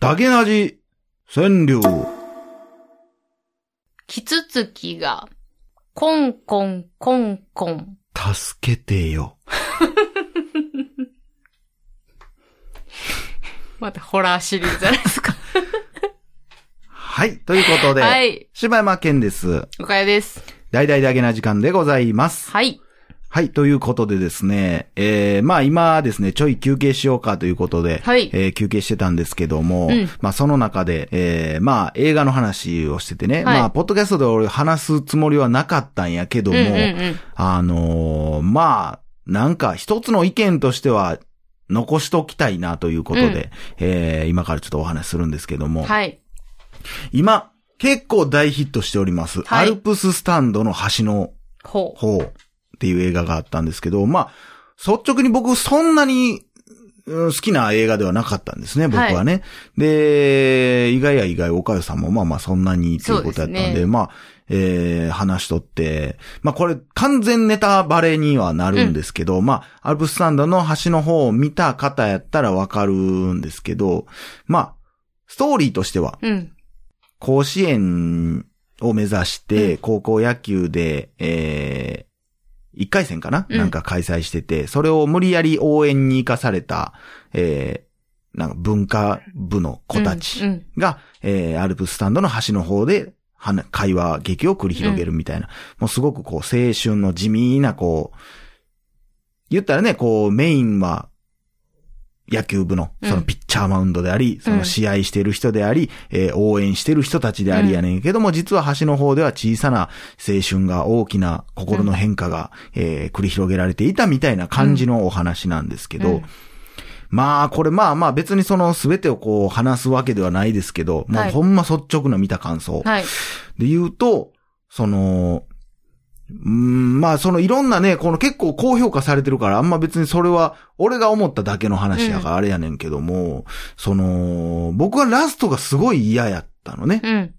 だけなじ、川柳。キツツキが、コンコンコンコン。助けてよ。またホラーシリーズじゃないですか。はい。ということで、はい。柴山健です。おかやです。大々だけな時間でございます。はい。はい。ということでですね、えー、まあ今ですね、ちょい休憩しようかということで、はいえー休憩してたんですけども、うんまあその中で、えー、まあ映画の話をしててね、はいまあポッドキャストで俺話すつもりはなかったんやけども、うんうんうん。あのーまあ、なんか一つの意見としては、残しときたいなということで、うんえー今からちょっとお話しするんですけども、はい。今、結構大ヒットしております、はいアルプススタンドの橋のほう。方っていう映画があったんですけど、まあ、率直に僕そんなに、うん好きな映画ではなかったんですね、僕はね。で、意外や意外、岡代さんもまあまあそんなにっていうことやったんで、ですねまあ、えー、話しとって、まあこれ完全ネタバレにはなるんですけど、まあ、アルプススタンドの橋の方を見た方やったらわかるんですけど、まあ、ストーリーとしては、うん。甲子園を目指して、うん高校野球で、えー、1回戦かな、うん。なんか開催してて、それを無理やり応援に行かされた、えー、なんか文化部の子たちうん。が、えー、アルプススタンドの端の方で、はな会話、劇を繰り広げるみたいな、もうすごくこう、青春の地味な、こう、言ったらね、こう、メインは、野球部の、うんそのピッチャーマウンドであり、その試合してる人であり、えー応援してる人たちでありやねんけども、実は端の方では小さな青春が大きな心の変化が、えー繰り広げられていたみたいな感じのお話なんですけど、うんまあ、これまあまあ別にその全てをこう話すわけではないですけど、もうはいほんま率直な見た感想。はい。で言うと、その、うーん、まあそのいろんなね、この結構高評価されてるから、あんま別にそれは俺が思っただけの話やからあれやねんけども、その、僕はラストがすごい嫌やったのね。うん。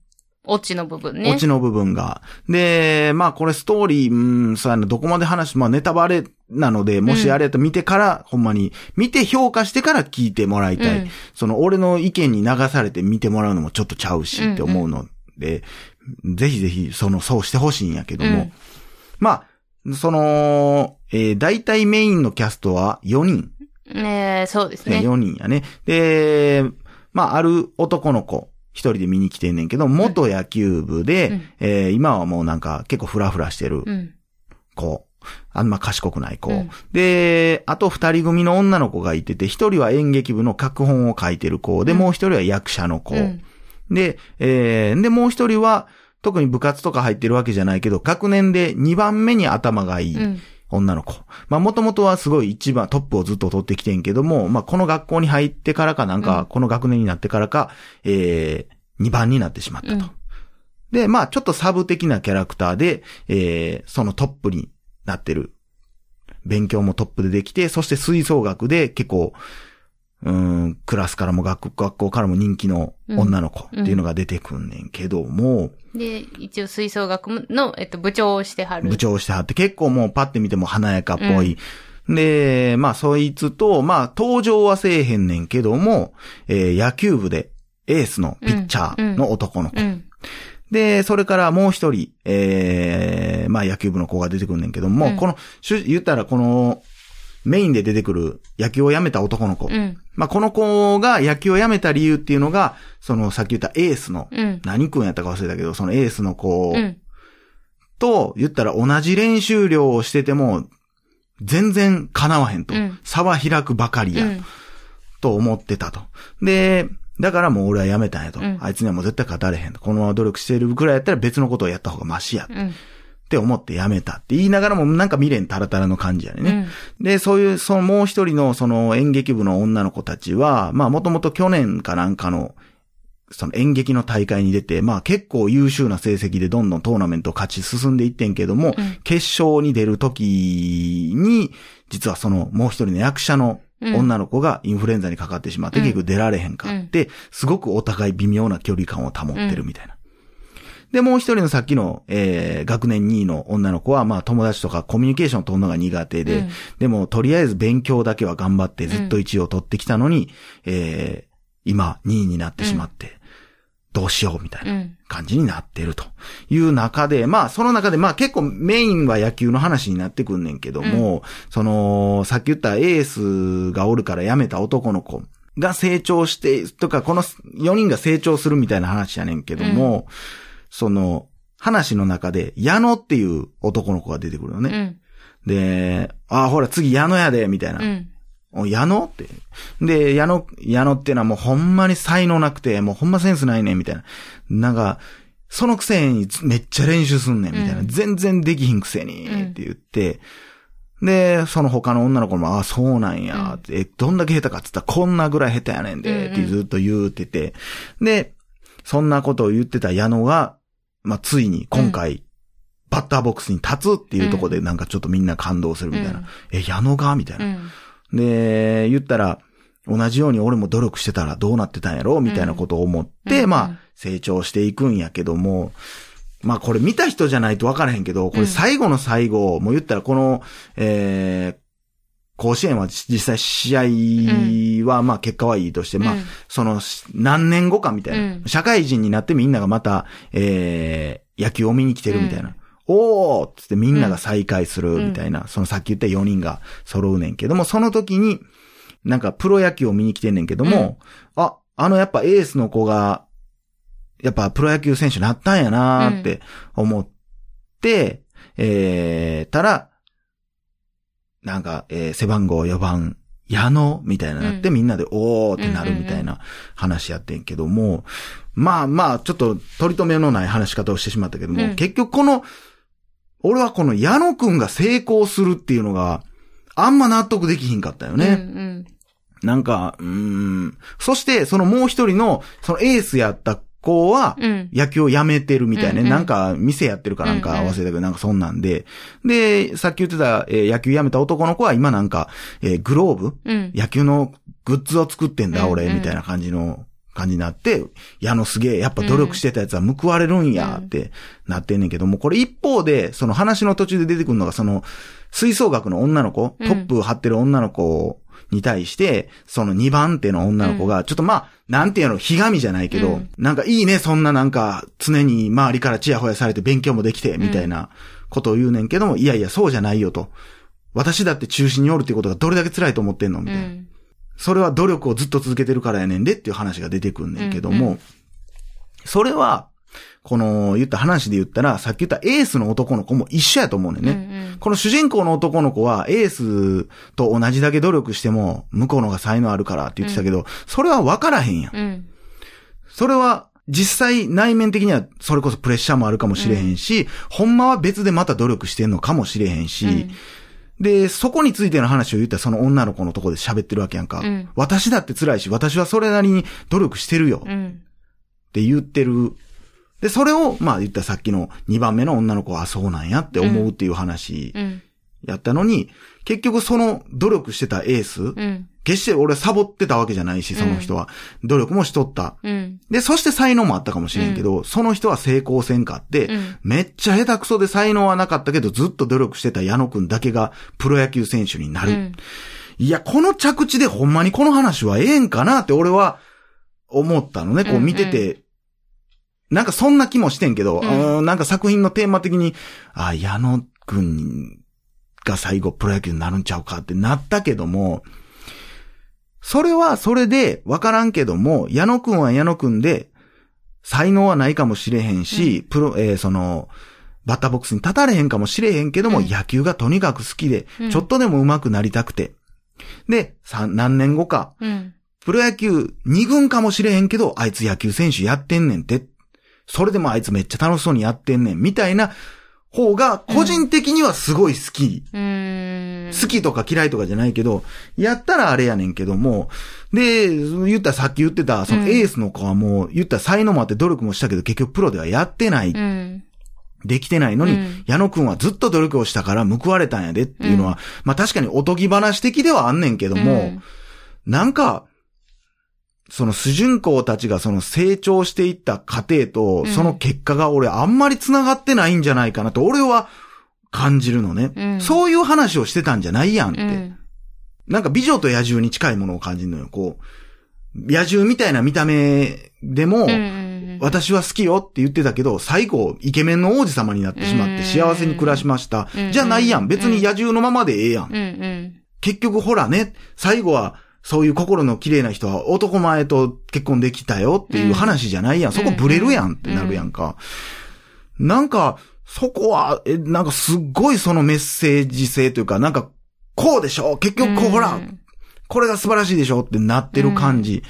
オチの部分ね。オチの部分が。で、まあこれストーリー、うん、そうやな、どこまで話す、まあネタバレなので、もしあれやったら見てから、ほんまに、見て評価してから聞いてもらいたい。うんその俺の意見に流されて見てもらうのもちょっとちゃうしって思うので、ぜひぜひ、その、そうしてほしいんやけども。うんまあ、その、えー大体メインのキャストは4人。ねえそうですね、ね。4人やね。で、まあ、ある男の子、一人で見に来てんねんけど、元野球部で、うんえー今はもうなんか結構フラフラしてるうん。子。あんま賢くない子。うんで、あと二人組の女の子がいてて、一人は演劇部の脚本を書いてる子で、うんもう一人は役者の子。うん。で、えーで、もう一人は、特に部活とか入ってるわけじゃないけど、学年で2番目に頭がいいうん。女の子。まあ、もともとはすごい一番トップをずっと取ってきてんけども、まあ、この学校に入ってからかなんか、うんこの学年になってからか、えー、2番になってしまったと。うんで、まあ、ちょっとサブ的なキャラクターで、えー、そのトップになってる。勉強もトップでできて、そして吹奏楽で結構、うーん、クラスからも学学校からも人気の女の子っていうのが出てくんねんけども、で、一応吹奏楽の、えっと、部長をしてはる。部長をしてはって結構もうパッて見ても華やかっぽい。で、まあそいつと、まあ登場はせえへんねんけども、えー野球部でエースのピッチャーの男の子。うん。で、それからもう一人、えーまあ野球部の子が出てくるんねんけども、うんこの、言ったらこの、メインで出てくる野球を辞めた男の子。うん。まあこの子が野球を辞めた理由っていうのが、そのさっき言ったエースの、うん。何君やったか忘れたけど、そのエースの子うん。と、言ったら同じ練習量をしてても、全然叶わへんと。うん差は開くばかりや、うん。と思ってたと。で、だからもう俺はやめたんやと。うんあいつにはもう絶対勝たれへんと。このまま努力してるくらいやったら別のことをやった方がマシや。うん。って思ってやめたって言いながらもなんか未練タラタラの感じやね。うん。で、そういう、そのもう一人のその演劇部の女の子たちは、まあもともと去年かなんかの、その演劇の大会に出て、まあ結構優秀な成績でどんどんトーナメントを勝ち進んでいってんけども、うん決勝に出るときに、実はそのもう一人の役者の女の子がインフルエンザにかかってしまって、うん結局出られへんかって、すごくお互い微妙な距離感を保ってるみたいな。で、もう一人のさっきの、えー、学年2位の女の子は、まあ友達とかコミュニケーションを取るのが苦手で、うん。でもとりあえず勉強だけは頑張ってずっと1位を取ってきたのに、えー、今2位になってしまって、どうしようみたいなうん。感じになってるという中で、まあその中でまあ結構メインは野球の話になってくんねんけども、その、さっき言ったエースがおるから辞めた男の子が成長して、とかこの4人が成長するみたいな話やねんけども、その、話の中で矢野っていう男の子が出てくるのね。うん。で、ああ、ほら次矢野やで、みたいな。うん。お矢野って？で、矢野、矢野っていうのはもうほんまに才能なくて、もうほんまセンスないねん、みたいな。なんか、そのくせにめっちゃ練習すんねん、みたいな。うん全然できひんくせに、って言って、で、その他の女の子も、ああ、そうなんや、って、え、どんだけ下手かって言ったら、こんなぐらい下手やねんで、ってずっと言うてて。で、そんなことを言ってた矢野が、まあ、ついに今回、バッターボックスに立つっていうところでなんかちょっとみんな感動するみたいな。うん。え、矢野が？みたいな。うん。で、言ったら、同じように俺も努力してたらどうなってたんやろ？みたいなことを思って、うん。まあ、成長していくんやけども、まあこれ見た人じゃないと分からへんけど、これ最後の最後、もう言ったらこの、えー、甲子園は実際試合は、まあ結果はいいとして、まあうん、その何年後かみたいな、うん。社会人になってみんながまた、えー、野球を見に来てるみたいな。うん。おーっつってみんなが再会するみたいな、そのさっき言った4人が揃うねんけども、その時に、なんかプロ野球を見に来てんねんけども、あ、あのやっぱエースの子が、やっぱプロ野球選手になったんやなーって思って、えー、たら、なんか、えー背番号4番、矢野みたいななって、うんみんなでおーってなるみたいな話やってんけども、まあまあ、ちょっと取り留めのない話し方をしてしまったけども、うん結局この、俺はこの矢野くんが成功するっていうのが、あんま納得できひんかったよね。うん。なんか、うーん。そして、そのもう一人の、そのエースやった子は、うん。野球をやめてるみたいね。うんうんなんか、店やってるかなんか忘れたけど、なんかそんなんで。で、さっき言ってた、えー野球やめた男の子は今なんか、えーグローブうん。野球のグッズを作ってんだ、俺、みたいな感じの、感じになって、矢野すげえ、やっぱ努力してたやつは報われるんや、ってなってんねんけども、これ一方で、その話の途中で出てくるのが、その、吹奏楽の女の子、うんトップ張ってる女の子に対して、その2番手の女の子が、ちょっとまあ、なんていうの、ひがみじゃないけど、うんなんかいいね、そんななんか、常に周りからチヤホヤされて勉強もできて、みたいなことを言うねんけども、いやいや、そうじゃないよと。私だって中心におるっていうことがどれだけ辛いと思ってんの？みたいな。うん。それは努力をずっと続けてるからやねんでっていう話が出てくんねんけども、それは、この言った話で言ったら、さっき言ったエースの男の子も一緒やと思うねんね。うんこの主人公の男の子はエースと同じだけ努力しても向こうのが才能あるからって言ってたけど、それは分からへんやん。うん。それは実際内面的にはそれこそプレッシャーもあるかもしれへんし、ほんまは別でまた努力してんのかもしれへんし、うんで、そこについての話を言ったらその女の子のとこで喋ってるわけやんか。うん私だって辛いし、私はそれなりに努力してるよっうん。て言ってる。で、それを、まあ言ったらさっきの2番目の女の子はあそうなんやって思うっていう話うん。やったのに、結局その努力してたエース、うん。決して俺サボってたわけじゃないし、その人は。努力もしとった。うん。で、そして才能もあったかもしれんけど、その人は成功せんかって、うんめっちゃ下手くそで才能はなかったけど、ずっと努力してた矢野くんだけがプロ野球選手になる。うん。いや、この着地でほんまにこの話はええんかなって俺は思ったのね。こう見てて。なんかそんな気もしてんけど、うんなんか作品のテーマ的に、あ、矢野くんが最後プロ野球になるんちゃうかってなったけども、それはそれでわからんけども、矢野くんは矢野くんで、才能はないかもしれへんし、プロ、えーその、バッターボックスに立たれへんかもしれへんけども、うん野球がとにかく好きで、うんちょっとでも上手くなりたくて。で、さ、何年後か、うん。プロ野球2軍かもしれへんけど、あいつ野球選手やってんねんて。それでもあいつめっちゃ楽しそうにやってんねん、みたいな方が、個人的にはすごい好き。うん。好きとか嫌いとかじゃないけど、やったらあれやねんけども、で、言ったらさっき言ってた、そのうんエースの子はもう、言ったら才能もあって努力もしたけど、結局プロではやってない、うん。できてないのに、うん矢野くんはずっと努力をしたから報われたんやでっていうのは、まあ確かにおとぎ話的ではあんねんけども、なんか、その主人公たちがその成長していった過程と、うんその結果が俺あんまり繋がってないんじゃないかなと、俺は感じるのね。うんそういう話をしてたんじゃないやんって。うん。なんか美女と野獣に近いものを感じるのよ。こう、野獣みたいな見た目でも、私は好きよって言ってたけど、最後、イケメンの王子様になってしまってうん幸せに暮らしましたうん。じゃないやん。別に野獣のままでええやん。結局ほらね、最後は、そういう心の綺麗な人は男前と結婚できたよっていう話じゃないやん。そこブレるやんってなるやんか。なんか、そこは、え、なんかすっごいそのメッセージ性というか、なんか、こうでしょ結局こう、ほら、これが素晴らしいでしょってなってる感じ。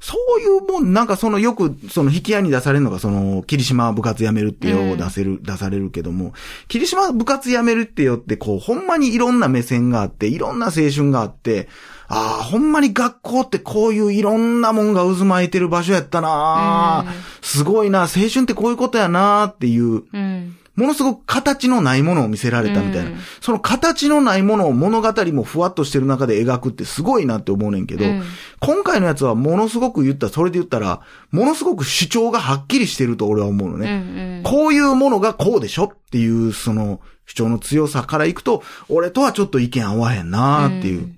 そういうもん、なんかそのよく、その引き合いに出されるのが、その、霧島部活やめるってよ、うん出せる、出されるけども、霧島部活やめるってよって、こう、ほんまにいろんな目線があって、いろんな青春があって、ああ、ほんまに学校ってこういういろんなもんが渦巻いてる場所やったな、すごいな、青春ってこういうことやなっていう、うん。ものすごく形のないものを見せられたみたいな。うんその形のないものを物語もふわっとしてる中で描くってすごいなって思うねんけど、うん今回のやつはものすごく言った、それで言ったら、ものすごく主張がはっきりしてると俺は思うのうんね。うん。こういうものがこうでしょっていう、その主張の強さからいくと、俺とはちょっと意見合わへんなーっていう、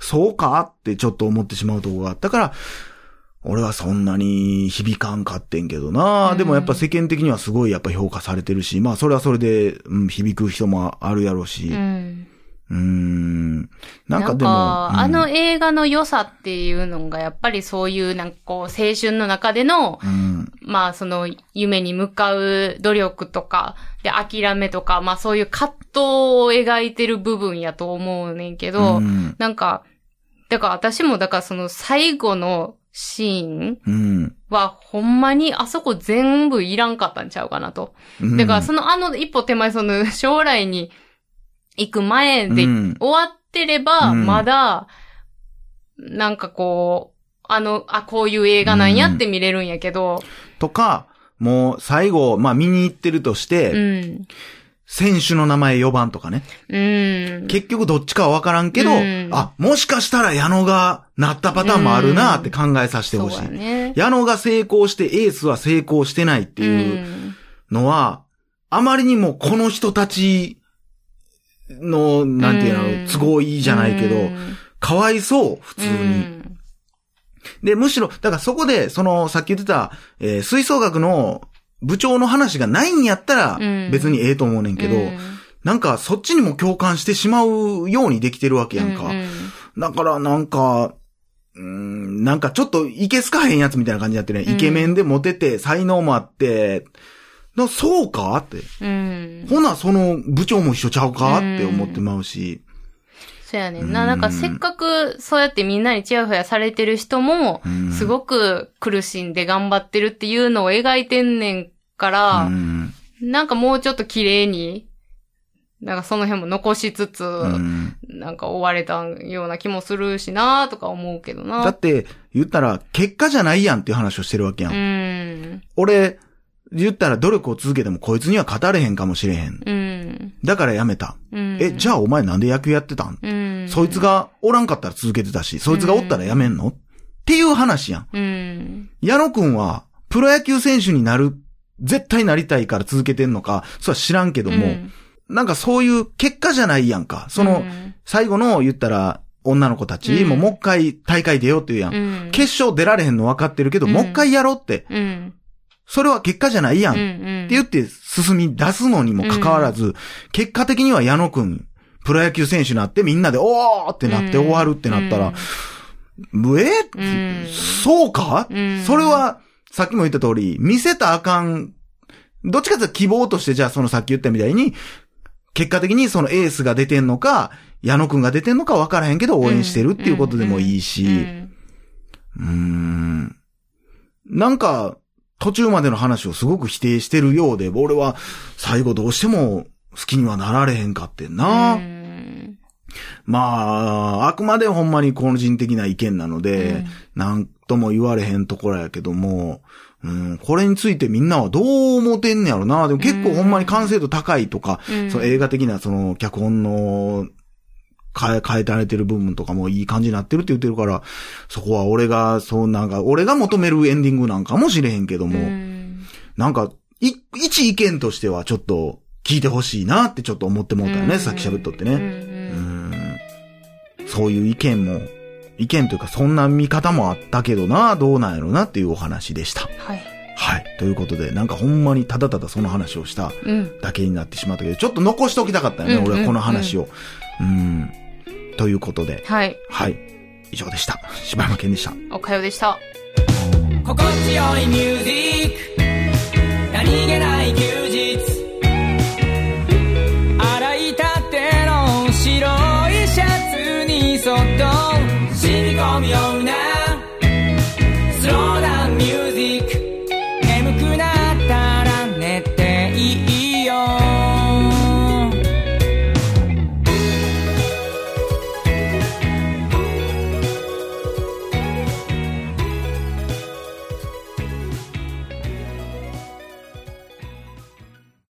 そうか？ってちょっと思ってしまうところがあったから、俺はそんなに響かんかってんけどな、うん。でもやっぱ世間的にはすごいやっぱ評価されてるし、まあそれはそれで、うん、響く人もあるやろうし、ううん、ん。ん、なんかでも、うんあの映画の良さっていうのが、やっぱりそういう、なんかこう、青春の中での、うん、まあその夢に向かう努力とか、で諦めとか、まあそういう葛藤を描いてる部分やと思うねんけど、うん、なんか、だから私もだからその最後のシーンうん、はほんまにあそこ全部いらんかったんちゃうかなと。うん。だからそのあの一歩手前その将来に行く前でうん終わってれば、うんまだ、なんかこう、あの、あ、こういう映画なんやって見れるんやけど、とか、もう最後、まあ見に行ってるとして、うん。選手の名前4番とかね。うん。結局どっちかはわからんけど、うんあ、もしかしたら矢野がなったパターンもあるなって考えさせてほしい。そうやね。矢野が成功してエースは成功してないっていうのは、あまりにもこの人たちの、なんていううん。の、都合いいじゃないけど、うん。かわいそう、普通に。うん。で、むしろ、だからそこで、その、さっき言ってた、えー吹奏楽の部長の話がないんやったらうん、別にええと思うねんけど、うん。なんか、そっちにも共感してしまうようにできてるわけやんか。うんだから、なんか、うーん、なんかちょっといけすかへんやつみたいな感じになってね、イケメンでモテて、才能もあって、なそうか？って。うん。ほな、その部長も一緒ちゃうか？って思ってまうし。そうやねんうんな。なんかせっかくそうやってみんなにチヤホヤされてる人もう、んすごく苦しんで頑張ってるっていうのを描いてんねんから、うんなんかもうちょっと綺麗に、なんかその辺も残しつつ、うんなんか終われたような気もするしなとか思うけどな。だって、言ったら、結果じゃないやんっていう話をしてるわけやん。うん。俺、言ったら努力を続けてもこいつには語れへんかもしれへん。うん。だからやめた。うん。え、じゃあお前なんで野球やってたん、うん。そいつがおらんかったら続けてたし、そいつがおったらやめんの、っていう話やん。うん。矢野くんは、プロ野球選手になる、絶対なりたいから続けてんのか、それは知らんけども、うんなんかそういう結果じゃないやんか。その、うん最後の言ったら、女の子たちうんももう一回大会出ようって言うやん。うん。決勝出られへんの分かってるけど、うんもう一回やろうって。うん。それは結果じゃないやん。うん。っうん。て言って進み出すのにもかかわらず、結果的には矢野くん、プロ野球選手になってみんなで、おーってなって終わるってなったら、むえ、うんそうか、うんそれは、さっきも言った通り、見せたらあかん、どっちかというと希望として、じゃあそのさっき言ったみたいに、結果的にそのエースが出てんのか、矢野くんが出てんのか分からへんけど応援してるっていうことでもいいし、うんうーん。なんか、途中までの話をすごく否定してるようで、俺は最後どうしても好きにはなられへんかってんな。うんまあ、あくまでほんまに個人的な意見なので、なんとも言われへんところやけども、うん、これについてみんなはどう思ってんねやろな。でも結構ほんまに完成度高いとか、うんその映画的なその脚本の変え、変えられてる部分とかもいい感じになってるって言ってるから、そこは俺が、そうなんか、俺が求めるエンディングなんかもしれへんけども、うんなんか、い、一意見としてはちょっと聞いてほしいなってちょっと思ってもうたよね、うんさっき喋っとってうんうね。うんん。そういう意見も、意見というかそんな見方もあったけどな、どうなんやろなっていうお話でした。はい。はい。ということで、なんかほんまにただただその話をしたうん。だけになってしまったけど、ちょっと残しておきたかったよね、うんうん俺はこの話を。うん。ということで、はい。はい。以上でした。柴山健でした。おかよでした。心地よいミュージック何気ない